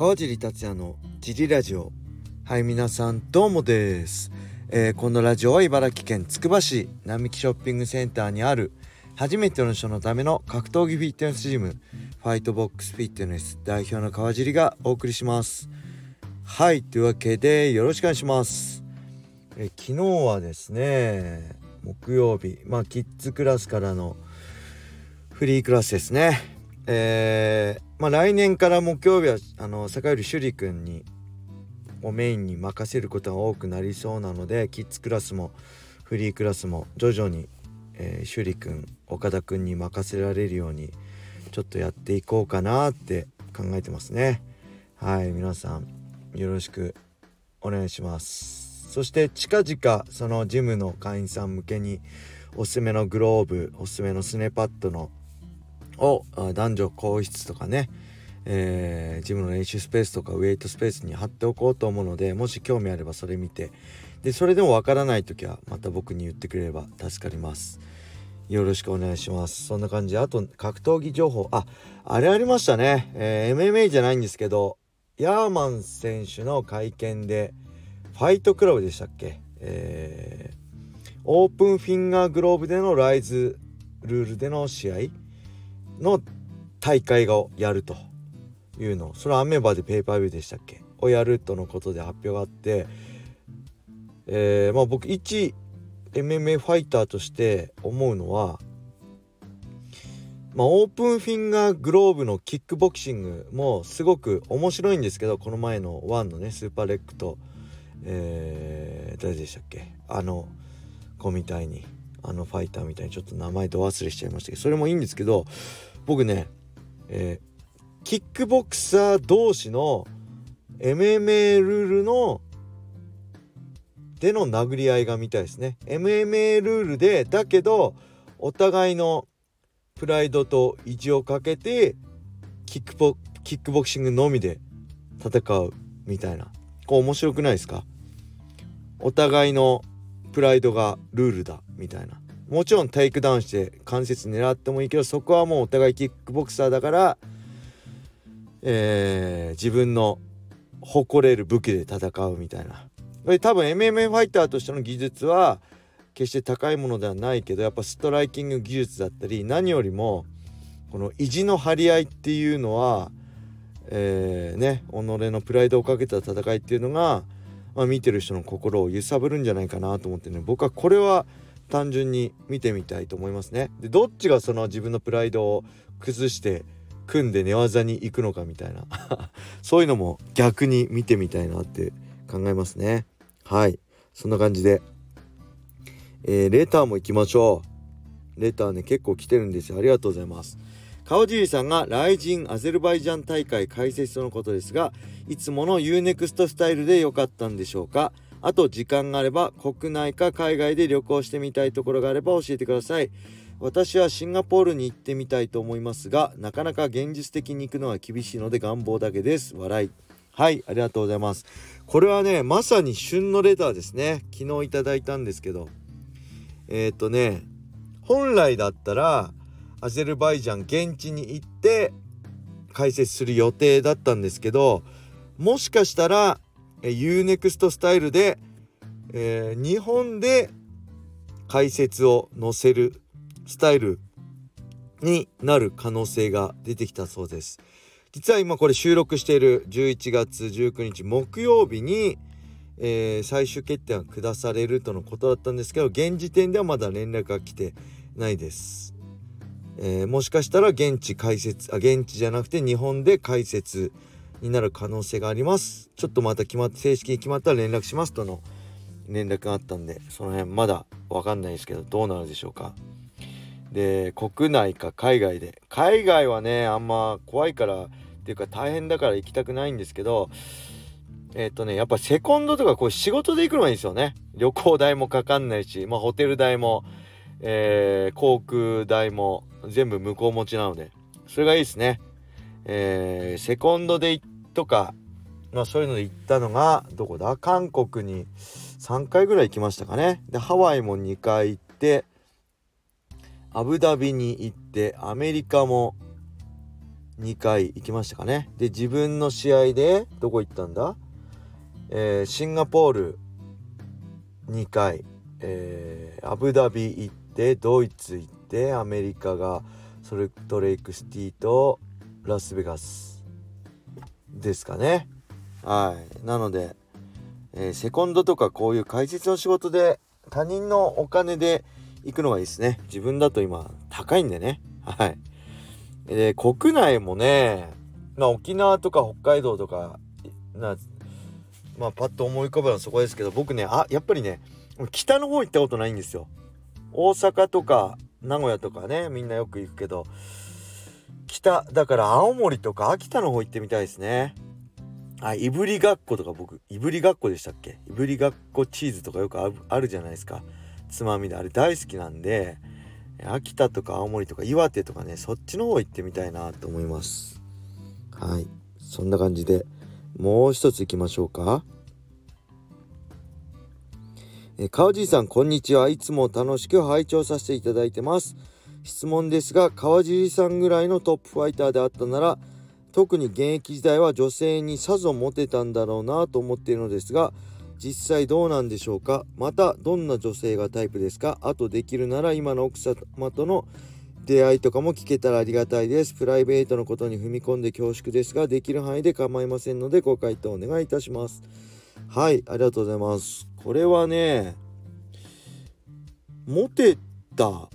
川尻達也のジリラジオ。はい皆さんどうもです、えー、このラジオは茨城県つくば市並木ショッピングセンターにある初めての人のための格闘技フィットネスジムファイトボックスフィットネス代表の川尻がお送りします。はいというわけでよろしくお願いします。え昨日はですね木曜日まあキッズクラスからのフリークラスですね。えー、まあ来年から木曜日はあの坂寄朱里君にをメインに任せることが多くなりそうなのでキッズクラスもフリークラスも徐々に、えー、朱里君岡田君に任せられるようにちょっとやっていこうかなって考えてますね。はい皆さんよろしくお願いします。そして近々そのジムの会員さん向けにおすすめのグローブおすすめのスネパッドのを男女更衣室とかね、えー、ジムの練習スペースとかウェイトスペースに貼っておこうと思うのでもし興味あればそれ見てでそれでもわからない時はまた僕に言ってくれれば助かります。よろしくお願いします。そんな感じであと格闘技情報。ああれありましたね、えー、MMA じゃないんですけどヤーマン選手の会見でファイトクラブでしたっけ？えー、オープンフィンガーグローブでの RISE ルールでの試合。の大会をやるというの。それは ABEMA でペイパービューでしたっけ？をやるとのことで発表があって、えー、まあ僕一 MMA ファイターとして思うのはまあ、オープンフィンガーグローブのキックボクシングもすごく面白いんですけどこの前の ONE のねスーパーレックと、えー、誰でしたっけ？あの子みたいにあのファイターみたいにちょっと名前ど忘れしちゃいましたけどそれもいいんですけど僕ね、えー、キックボクサー同士の MMA ルールのでの殴り合いが見たいですね。MMA ルールでだけどお互いのプライドと意地をかけてキックボキックボクシングのみで戦うみたいな。こう面白くないですか？お互いのプライドがルールだみたいな。もちろんテイクダウンして関節狙ってもいいけどそこはもうお互いキックボクサーだから、えー、自分の誇れる武器で戦うみたいな。多分 MMA ファイターとしての技術は決して高いものではないけどやっぱストライキング技術だったり何よりもこの意地の張り合いっていうのは、えー、ね己のプライドをかけた戦いっていうのが、まあ、見てる人の心を揺さぶるんじゃないかなと思ってね。僕はこれは単純に見てみたいと思いますね。でどっちがその自分のプライドを崩して組んで寝技に行くのかみたいな そういうのも逆に見てみたいなって考えますね。はいそんな感じで、えー、レターも行きましょう。レターね結構来てるんですよ。ありがとうございます。川尻さんがライジンアゼルバイジャン大会開設とのことですがいつもの UNEXT スタイルで良かったんでしょうか？あと時間があれば国内か海外で旅行してみたいところがあれば教えてください。私はシンガポールに行ってみたいと思いますがなかなか現実的に行くのは厳しいので願望だけです。笑い。はいありがとうございます。これはねまさに旬のレターですね。昨日いただいたんですけど。えっ、とね本来だったらアゼルバイジャン現地に行って解説する予定だったんですけどもしかしたら UNEXT スタイルで、えー、日本で解説を載せるスタイルになる可能性が出てきたそうです。実は今これ収録している11月19日木曜日に、えー、最終決定が下されるとのことだったんですけど現時点ではまだ連絡が来てないです、えー、もしかしたら現地解説あ現地じゃなくて日本で解説になる可能性があります。ちょっとまた決まって正式に決まったら連絡しますとの連絡があったんでその辺まだ分かんないですけどどうなるでしょうか。で国内か海外で。海外はねあんま怖いからっていうか大変だから行きたくないんですけどえっ、ー、とねやっぱセコンドとかこう仕事で行くのがいいですよね。旅行代もかかんないしまあホテル代もえー、航空代も全部向こう持ちなので。それがいいですね。えー、セコンドで行とか、まあ、そういうので行ったのがどこだ？韓国に3回ぐらい行きましたかね。でハワイも2回行ってアブダビに行ってアメリカも2回行きましたかね。で自分の試合でどこ行ったんだ、えー、シンガポール2回、えー、アブダビ行ってドイツ行ってアメリカがソルトレイクシティとラスベガスですかね。はい。なので、えー、セコンドとかこういう解説の仕事で他人のお金で行くのがいいですね。自分だと今高いんでね。はい。で国内もねまあ沖縄とか北海道とかなまあパッと思い浮かぶのはそこですけど僕ねあやっぱりね北の方行ったことないんですよ。大阪とか名古屋とかねみんなよく行くけど北だから青森とか秋田の方行ってみたいですね。あいぶりがっことか僕いぶりがっこでしたっけ？いぶりがっこチーズとかよくあるじゃないですか。つまみで。あれ大好きなんで秋田とか青森とか岩手とかねそっちの方行ってみたいなと思います。はい。そんな感じでもう一つ行きましょうか。え川尻さんこんにちは。いつも楽しく拝聴させていただいてます。質問ですが川尻さんぐらいのトップファイターであったなら特に現役時代は女性にさぞモテたんだろうなと思っているのですが実際どうなんでしょうか？またどんな女性がタイプですか？あとできるなら今の奥様との出会いとかも聞けたらありがたいです。プライベートのことに踏み込んで恐縮ですができる範囲で構いませんのでご回答お願いいたします。はいありがとうございます。これはねモテた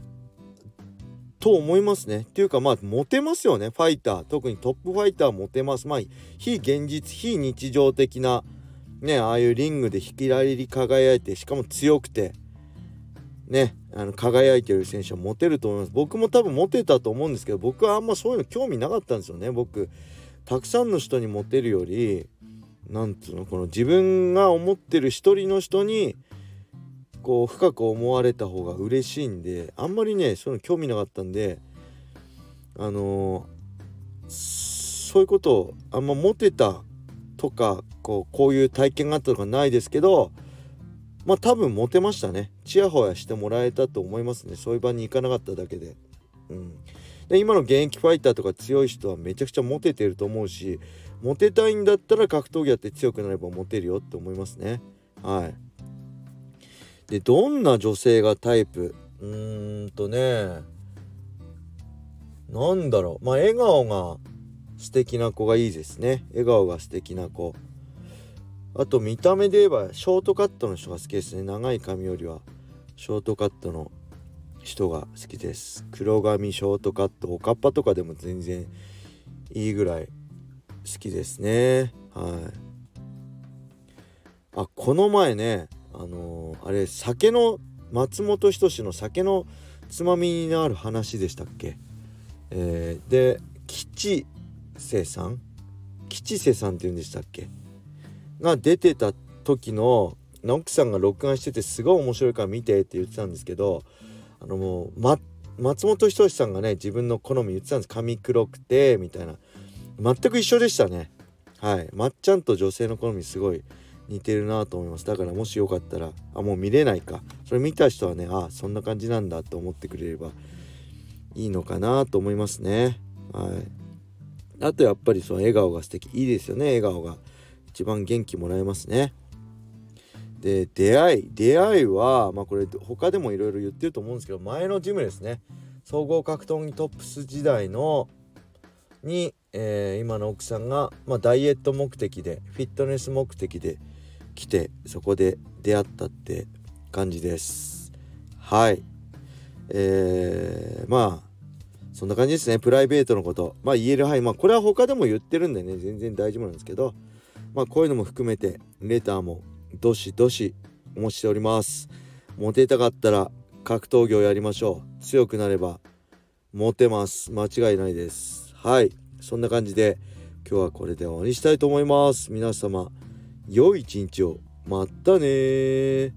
と思いますね。っていうかまあモテますよねファイター特にトップファイターモテます。まあ非現実非日常的なねああいうリングで光り輝いてしかも強くてねあの輝いてる選手はモテると思います僕も多分モテたと思うんですけど僕はあんまそういうの興味なかったんですよね僕たくさんの人にモテるよりなんつうのこの自分が思ってる一人の人にこう深く思われた方が嬉しいんであんまりねその興味なかったんであのー、そういうことをあんまモテたとかこうこういう体験があったとかないですけどまあ多分モテましたね。ちやほやしてもらえたと思いますね。そういう場に行かなかっただけで。うん。で今の現役ファイターとか強い人はめちゃくちゃモテてると思うしモテたいんだったら格闘技やって強くなればモテるよって思いますね。はい。でどんな女性がタイプ？うーんとね。なんだろう。まあ笑顔が素敵な子がいいですね。笑顔が素敵な子。あと見た目で言えばショートカットの人が好きですね。長い髪よりは。ショートカットの人が好きです。黒髪ショートカット。おかっぱとかでも全然いいぐらい好きですね。はい。あこの前ねあのー、あれ酒の松本人志の酒のつまみになる話でしたっけ、えー、で吉瀬さん？吉瀬さんって言うんでしたっけ？が出てた時の奥さんが録画しててすごい面白いから見てって言ってたんですけどあのもう、ま、松本人志さんがね自分の好み言ってたんです。髪黒くてみたいな。全く一緒でしたね。はい。まっちゃんと女性の好みすごい似てるなと思います。だからもしよかったらあもう見れないか。それ見た人はねあそんな感じなんだと思ってくれればいいのかなと思いますね。はい。あとやっぱりその笑顔が素敵。いいですよね笑顔が。一番元気もらえますね。で出会い。出会いはまあこれ他でもいろいろ言ってると思うんですけど前のジムですね。総合格闘技トップス時代のに、えー、今の奥さんが、まあ、ダイエット目的でフィットネス目的で来てそこで出会ったって感じです。はい。えー、まあそんな感じですね。プライベートのこと。まあ言える。範囲まあこれは他でも言ってるんでね。全然大丈夫なんですけど。まあこういうのも含めてレターもどしどしお持ちしております。モテたかったら格闘技をやりましょう。強くなればモテます。間違いないです。はい。そんな感じで今日はこれで終わりにしたいと思います。皆様良い一日を。まったね